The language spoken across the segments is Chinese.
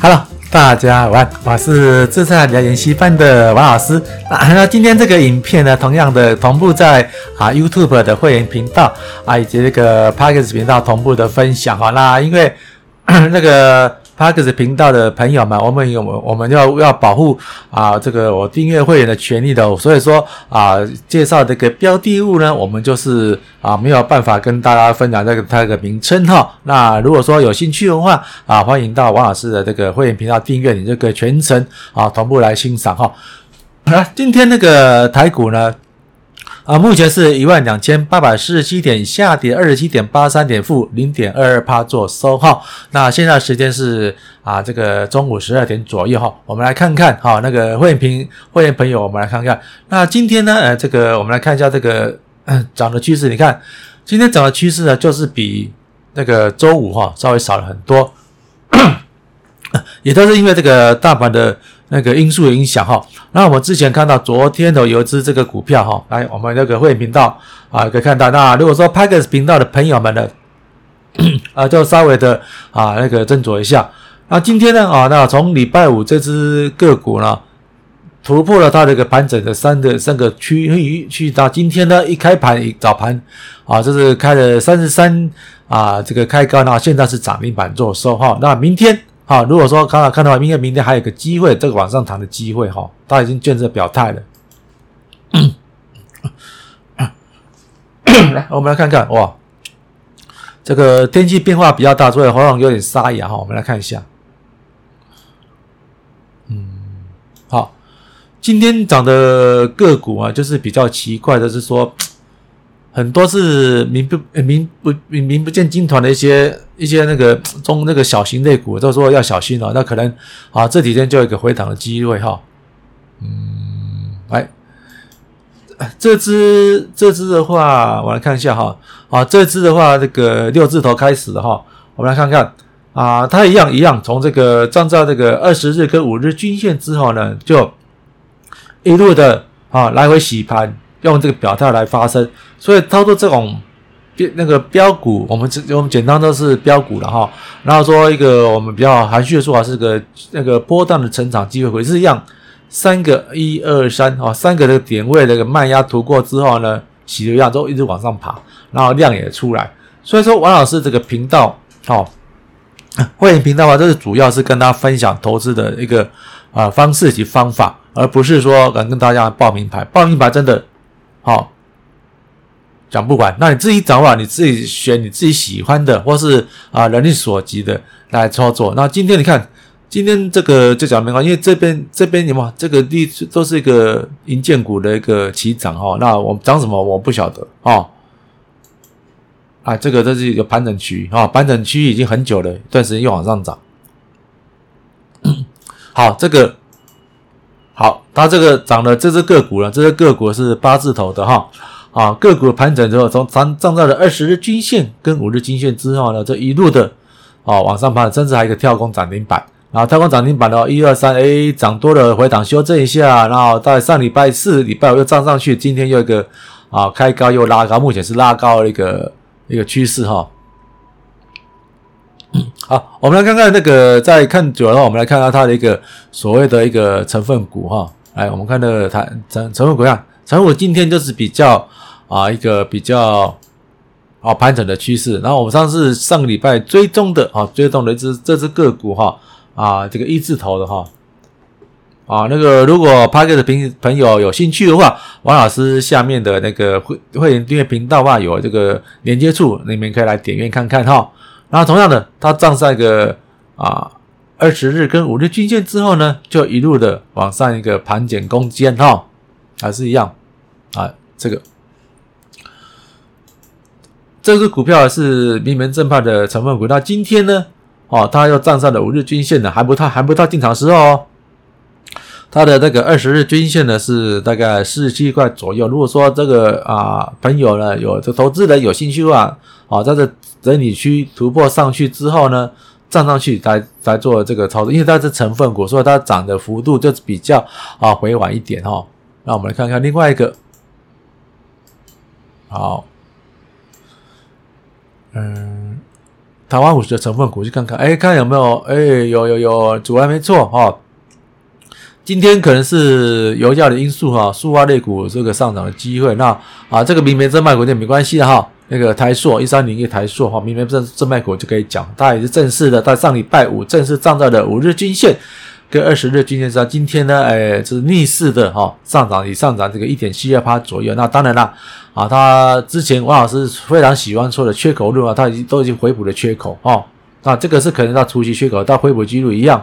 Hello，大家晚安，我是自在聊研习班的王老师。那今天这个影片呢，同样的同步在啊 YouTube 的会员频道啊以及这个 Podcast 频道同步的分享哈。那因为 那个。Pax 频道的朋友们，我们有我们要要保护啊，这个我订阅会员的权利的，所以说啊，介绍这个标的物呢，我们就是啊没有办法跟大家分享这个它的名称哈。那如果说有兴趣的话啊，欢迎到王老师的这个会员频道订阅，你这个全程啊同步来欣赏哈。啊，今天那个台股呢？啊，目前是一万两千八百四十七点，下跌二十七点八三点，负零点二二趴做收哈。那现在时间是啊，这个中午十二点左右哈。我们来看看哈，那个会员朋会员朋友，我们来看看。那今天呢，呃，这个我们来看一下这个涨的趋势。你看，今天涨的趋势呢，就是比那个周五哈稍微少了很多，也都是因为这个大盘的。那个因素的影响哈，那我们之前看到昨天的有一支这个股票哈，来我们那个会员频道啊可以看到，那如果说 Podcast 频道的朋友们呢，啊就稍微的啊那个斟酌一下。那今天呢啊，那从礼拜五这只个股呢突破了它这个盘整的三的三个区域，去到今天呢一开盘一早盘啊，这是开了三十三啊这个开高，那现在是涨停板做收哈，那明天。好，如果说刚刚看到明天明天还有个机会，这个往上弹的机会哈，他已经见证表态了。来，我们来看看哇，这个天气变化比较大，所以喉咙有点沙哑哈。我们来看一下，嗯，好，今天涨的个股啊，就是比较奇怪的是说。很多是名不名不名不见经传的一些一些那个中那个小型类股，都说要小心哦。那可能啊，这几天就有一个回档的机会哈。嗯，来，这只这只的话，我来看一下哈。啊，这只的话，这个六字头开始的哈，我们来看看啊，它一样一样，从这个站在这个二十日跟五日均线之后呢，就一路的啊来回洗盘。用这个表态来发声，所以操作这种标那个标股，我们我们简单都是标股了哈。然后说一个我们比较含蓄的说法是个那个波段的成长机会，会是一样，三个一二三啊，三个的点位那个卖压突破之后呢，洗流量之后一直往上爬，然后量也出来。所以说王老师这个频道哦，会员频道啊，这是主要是跟大家分享投资的一个啊、方式及方法，而不是说敢跟大家报名牌，报名牌真的。好，讲不管，那你自己找啊，你自己选你自己喜欢的，或是啊能力所及的来操作。那今天你看，今天这个就讲没关，因为这边这边你们这个地都是一个银建股的一个起涨哈。那我们涨什么我不晓得哦。啊，这个这是一个盘整区啊，盘整区已经很久了，一段时间又往上涨。好，这个。好，它这个涨的这只个股呢，这只个股是八字头的哈，啊，个股盘整之后，从站站在了二十日均线跟五日均线之后呢，这一路的啊往上爬，甚至还有一个跳空涨停板，然后跳空涨停板的话，一二三，哎，涨多了回档修正一下，然后在上礼拜四、礼拜五又涨上去，今天又一个啊开高又拉高，目前是拉高的一个一个趋势哈。好，我们来看看那个，在看久了，我们来看看它的一个所谓的一个成分股哈。来，我们看那个它成成分股啊，成分股今天就是比较啊一个比较啊盘整的趋势。然后我们上次上个礼拜追踪的啊，追踪的一只这只个股哈啊，这个一字头的哈啊，那个如果拍客的朋友有兴趣的话，王老师下面的那个会会员订阅频道啊，有这个连接处，你们可以来点阅看看哈。然后同样的，它站在一个啊二十日跟五日均线之后呢，就一路的往上一个盘点攻坚哈，还是一样啊，这个这个股票是名门正派的成分股。那今天呢，哦，它又站上了五日均线呢，还不太还不到进场时候哦。它的那个二十日均线呢是大概四十七块左右。如果说这个啊朋友呢有这投资人有兴趣的话，啊，在这整理区突破上去之后呢，站上去来来做这个操作，因为它是成分股，所以它涨的幅度就比较啊回缓一点哈。那我们来看看另外一个，好，嗯，台湾五十的成分股去看看，哎，看有没有，哎，有有有，主还没错哈。今天可能是油价的因素哈，塑化类股这个上涨的机会。那啊，这个明媒正卖股就没关系的哈。那个台塑一三零一台塑哈，明媒正正卖股就可以讲，它也是正式的，在上礼拜五正式站在了五日均线跟二十日均线上。今天呢，哎，是逆势的哈，上涨以上涨这个一点七二趴左右。那当然了啊，他之前王老师非常喜欢说的缺口论啊，他已经都已经回补了缺口哈。那这个是可能到初期缺口，到回补记录一样。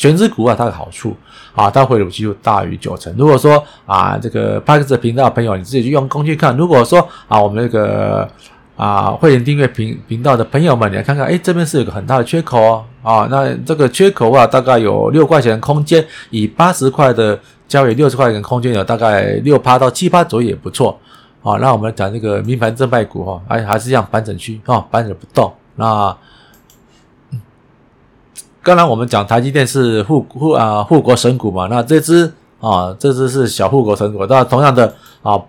全值股啊，它的好处啊，它回流几率大于九成。如果说啊，这个 Parks 频道的朋友，你自己去用工具看。如果说啊，我们那个啊会员订阅频频道的朋友们，你来看看，哎，这边是有个很大的缺口哦，啊，那这个缺口啊，大概有六块钱的空间，以八十块的交易六十块钱空间，有大概六趴到七趴左右也不错。啊，那我们讲这个明盘正卖股哈，还还是这样盘整区啊，盘整不动那。刚才我们讲台积电是护护啊护国神股嘛，那这只啊这只是小护国神股，那同样的啊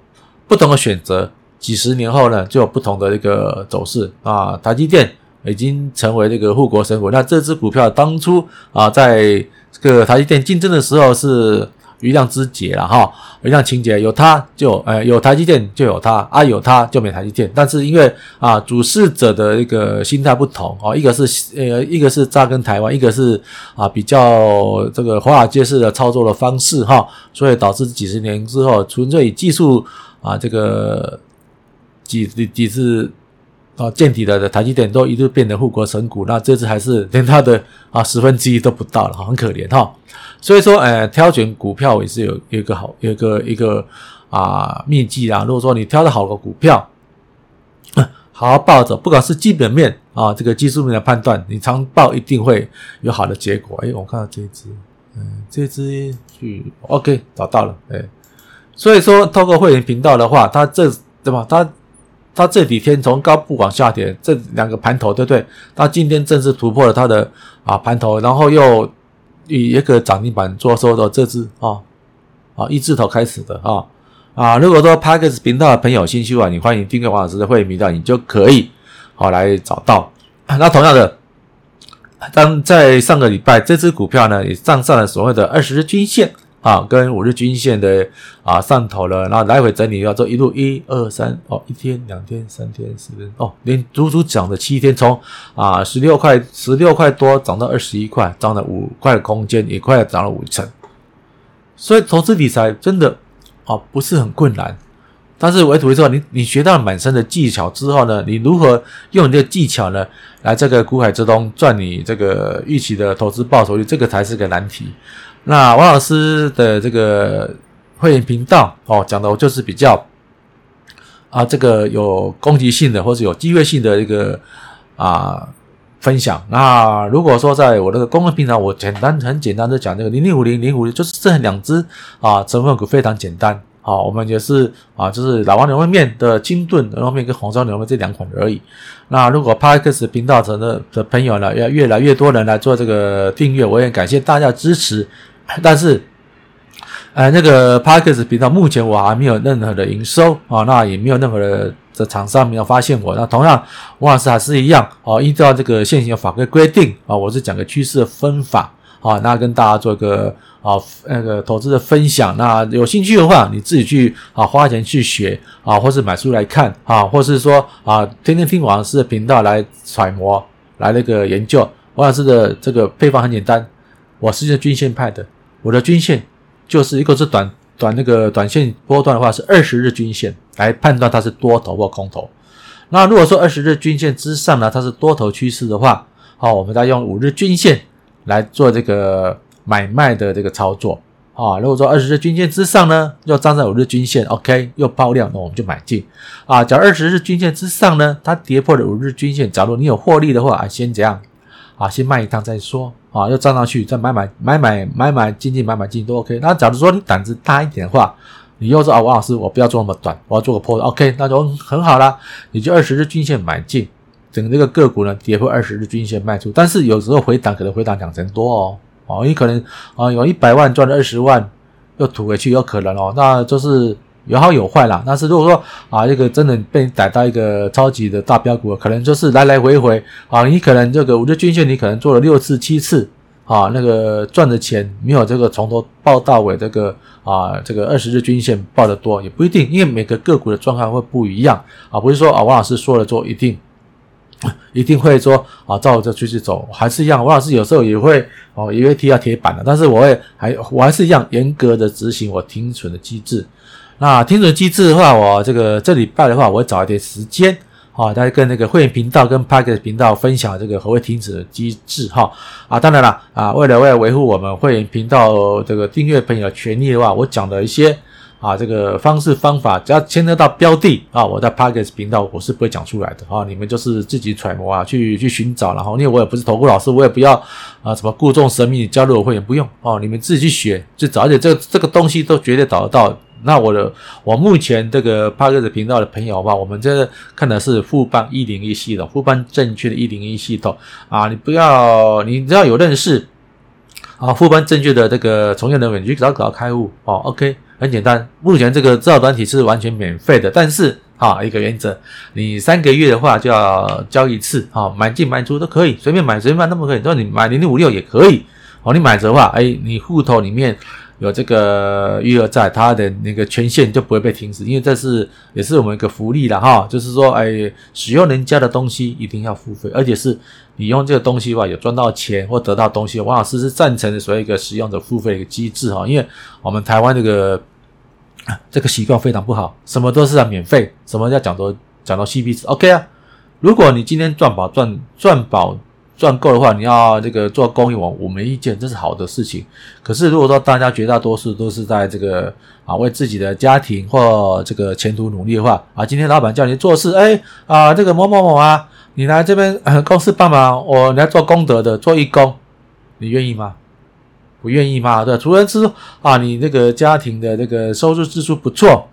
不同的选择，几十年后呢就有不同的一个走势啊。台积电已经成为这个护国神股，那这只股票当初啊在这个台积电竞争的时候是。余量之杰了哈，余量情节有它就呃有台积电就有它啊，有它就没台积电。但是因为啊主事者的一个心态不同啊，一个是呃一个是扎根台湾，一个是啊比较这个华尔街式的操作的方式哈，所以导致几十年之后，纯粹以技术啊这个几几几次啊见底的的台积电都一度变成护国神股，那这次还是连它的啊十分之一都不到了，很可怜哈。所以说，呃，挑选股票也是有一个好，有一个一个啊秘籍啊。如果说你挑的好的股票，好好抱着，不管是基本面啊，这个技术面的判断，你长抱一定会有好的结果。哎，我看到这只，嗯，这只去，OK，找到了，哎，所以说，透过会员频道的话，它这对吧？它它这几天从高部往下跌，这两个盘头，对不对？它今天正式突破了它的啊盘头，然后又。以一个涨停板做收的这只啊啊一字头开始的啊啊，如果说 Parkes 频道的朋友兴趣啊，你欢迎订阅王老师的会员频道，你就可以好来找到。那同样的，当在上个礼拜这只股票呢也站上了所谓的二十日均线。啊，跟五日均线的啊上头了，然后来回整理，要做一路一二三哦，一天两天三天四天哦，连足足涨了七天，从啊十六块十六块多涨到二十一块，涨了五块空间，也快要涨了五成。所以投资理财真的啊不是很困难，但是唯独说你你学到满身的技巧之后呢，你如何用你的技巧呢来这个股海之中赚你这个预期的投资报酬率，这个才是个难题。那王老师的这个会员频道哦，讲的就是比较啊，这个有攻击性的或者有机会性的一个啊分享。那如果说在我这个公众平台，我简单很简单的讲这个零零五零零五零，就是这两只啊成分股非常简单。好，我们也是啊，就是老王牛肉面的清炖牛肉面跟红烧牛肉面这两款而已。那如果 Parkes 频道层的的朋友呢，要越来越多人来做这个订阅，我也感谢大家支持。但是，呃，那个 Parkes 频道目前我还没有任何的营收啊，那也没有任何的这厂商没有发现我。那同样，王老师还是一样啊，依照这个现行的法规规定啊，我是讲个趋势的分法啊，那跟大家做一个啊那个投资的分享。那有兴趣的话，你自己去啊花钱去学啊，或是买书来看啊，或是说啊天天听王老师的频道来揣摩来那个研究。王老师的这个配方很简单，我是一个均线派的。我的均线就是一个是短短那个短线波段的话是二十日均线来判断它是多头或空头。那如果说二十日均线之上呢，它是多头趋势的话，好，我们再用五日均线来做这个买卖的这个操作啊。如果说二十日均线之上呢，又站在五日均线，OK，又爆量，那我们就买进啊。假如二十日均线之上呢，它跌破了五日均线，假如你有获利的话，啊，先这样啊，先卖一趟再说。啊，又站上去，再买买买买买买进进买买进都 OK。那假如说你胆子大一点的话，你又说啊，王老师，我不要做那么短，我要做个波，OK，那就很好啦。你就二十日均线买进，整个这个个股呢跌破二十日均线卖出。但是有时候回档可能回档两成多哦，哦，你可能啊有一百万赚了二十万又吐回去，有可能哦。那就是有好有坏啦。但是如果说啊，这个真的被逮到一个超级的大标股，可能就是来来回回啊，你可能这个五日均线你可能做了六次七次啊，那个赚的钱没有这个从头报到尾这个啊，这个二十日均线报的多也不一定，因为每个个股的状况会不一样啊，不是说啊王老师说了做一定。一定会说啊，照着趋势走，还是一样。王老师有时候也会哦，也会踢到铁板的，但是我会还我还是一样严格的执行我停损的机制。那停止机制的话，我这个这礼拜的话，我会找一点时间啊，再跟那个会员频道跟 p a c k e t 频道分享这个何谓停止的机制哈啊。当然了啊，为了为了维护我们会员频道这个订阅朋友的权益的话，我讲了一些。啊，这个方式方法，只要牵扯到标的啊，我在 Podcast 频道我是不会讲出来的啊，你们就是自己揣摩啊，去去寻找，然后因为我也不是投顾老师，我也不要啊什么故作神秘加入我会员不用哦，你们自己去学去找，而且这个这个东西都绝对找得到。那我的我目前这个 Podcast 频道的朋友吧，我们这看的是富邦一零一系统，富邦证券的一零一系统啊，你不要，你只要有认识啊，富邦证券的这个从业人员，你去找找开户哦，OK。很简单，目前这个资料软体是完全免费的，但是啊，一个原则，你三个月的话就要交一次，啊，买进买出都可以，随便买随便卖都可以。说你买零零五六也可以，哦，你买的话，哎，你户头里面有这个余额在，它的那个权限就不会被停止，因为这是也是我们一个福利了哈，就是说，哎，使用人家的东西一定要付费，而且是你用这个东西的话有赚到钱或得到东西，王老师是赞成的，所谓一个使用者付费的一个机制哈，因为我们台湾这个。这个习惯非常不好，什么都是要免费，什么要讲到讲到 CP 值，OK 啊？如果你今天赚饱赚赚饱赚够的话，你要这个做公益，我我没意见，这是好的事情。可是如果说大家绝大多数都是在这个啊为自己的家庭或这个前途努力的话啊，今天老板叫你做事，哎啊这个某某某啊，你来这边、公司帮忙，我来做功德的，做义工，你愿意吗？不愿意吗？对，除非是啊，你那个家庭的这个收入支出不错，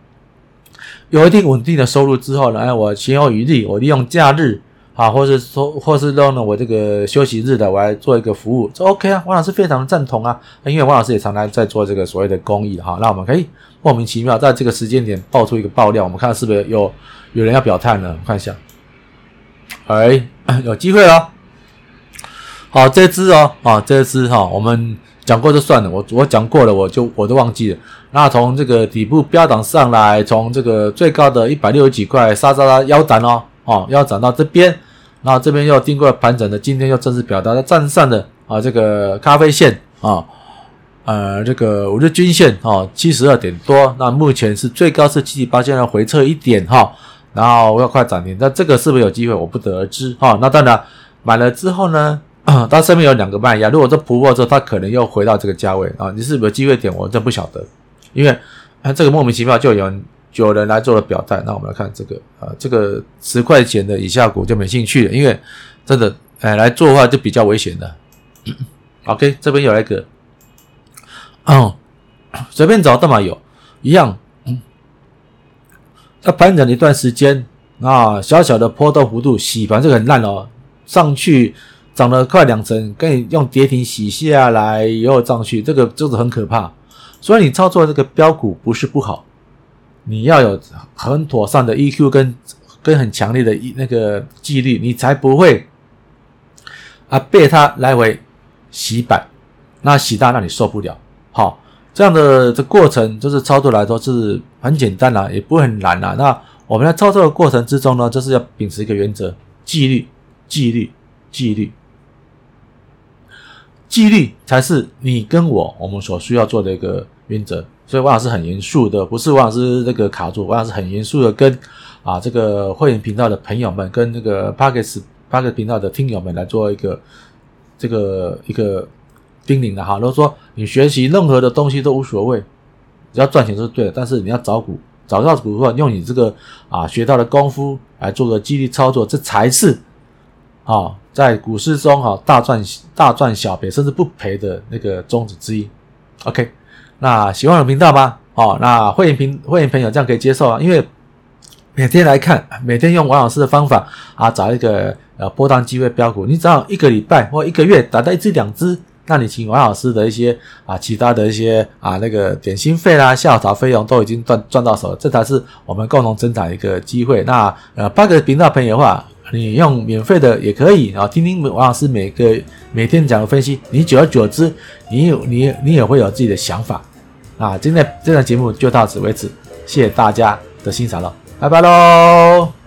有一定稳定的收入之后呢，哎，我心有余力，我利用假日啊，或是说，或是用呢我这个休息日的，我来做一个服务，这 OK 啊。王老师非常赞同啊，因为王老师也常常在做这个所谓的公益哈。那我们可以莫名其妙在这个时间点爆出一个爆料，我们看是不是有有人要表态呢？我看一下，哎，有机会哦。好，这支哦，啊，这支哈，我们。讲过就算了，我我讲过了，我就我都忘记了。那从这个底部飙涨上来，从这个最高的一百六十几块杀杀杀腰斩哦，哦腰斩到这边，然后这边又经过盘整的，今天又正式表达在站上的啊这个咖啡线啊，呃这个五日均线啊七十二点多，那目前是最高是七七八，现在回撤一点哈，然后要快涨停，那这个是不是有机会？我不得而知哈。那当然买了之后呢？啊，它上面有两个卖压，如果这突破之后，它可能又回到这个价位啊，你是不是有机会点？我真不晓得，因为啊，这个莫名其妙就有人有人来做了表态。那我们来看这个啊，这个十块钱的以下股就没兴趣了，因为真的哎来做的话就比较危险的。OK，这边有一个，哦，随便找都嘛有一样，嗯，它盘整了一段时间啊，小小的波动幅度洗盘这个很烂哦，上去。涨了快两成，跟你用跌停洗下来以后上去，这个就是很可怕。所以你操作这个标股不是不好，你要有很妥善的 EQ 跟跟很强烈的那个纪律，你才不会啊被它来回洗板，那洗大让你受不了。好，这样的这过程就是操作来说是很简单啦，也不会很难啦。那我们在操作的过程之中呢，就是要秉持一个原则：纪律，纪律，纪律。纪律才是你跟我我们所需要做的一个原则，所以王老师很严肃的，不是王老师这个卡住，王老师很严肃的跟啊这个会员频道的朋友们，跟这个 Podcast Podcast 频道的听友们来做一个这个一个叮咛的哈。如果说你学习任何的东西都无所谓，只要赚钱是对的，但是你要找股，找到股的话，用你这个啊学到的功夫来做个纪律操作，这才是啊。在股市中，哈，大赚大赚小赔，甚至不赔的那个宗旨之一。OK，那喜欢我频道吗？哦，那会员频会员朋友这样可以接受啊，因为每天来看，每天用王老师的方法啊，找一个呃波段机会标股，你只要一个礼拜或一个月达到一只两只，那你请王老师的一些啊，其他的一些啊那个点心费啦、下午茶费用都已经赚赚到手了，这才是我们共同增长一个机会。那呃八个频道朋友的话，你用免费的也可以啊，听听王老师每个每天讲的分析，你久而久之，你有你你也会有自己的想法啊。今天这档节目就到此为止，谢谢大家的欣赏了，拜拜喽。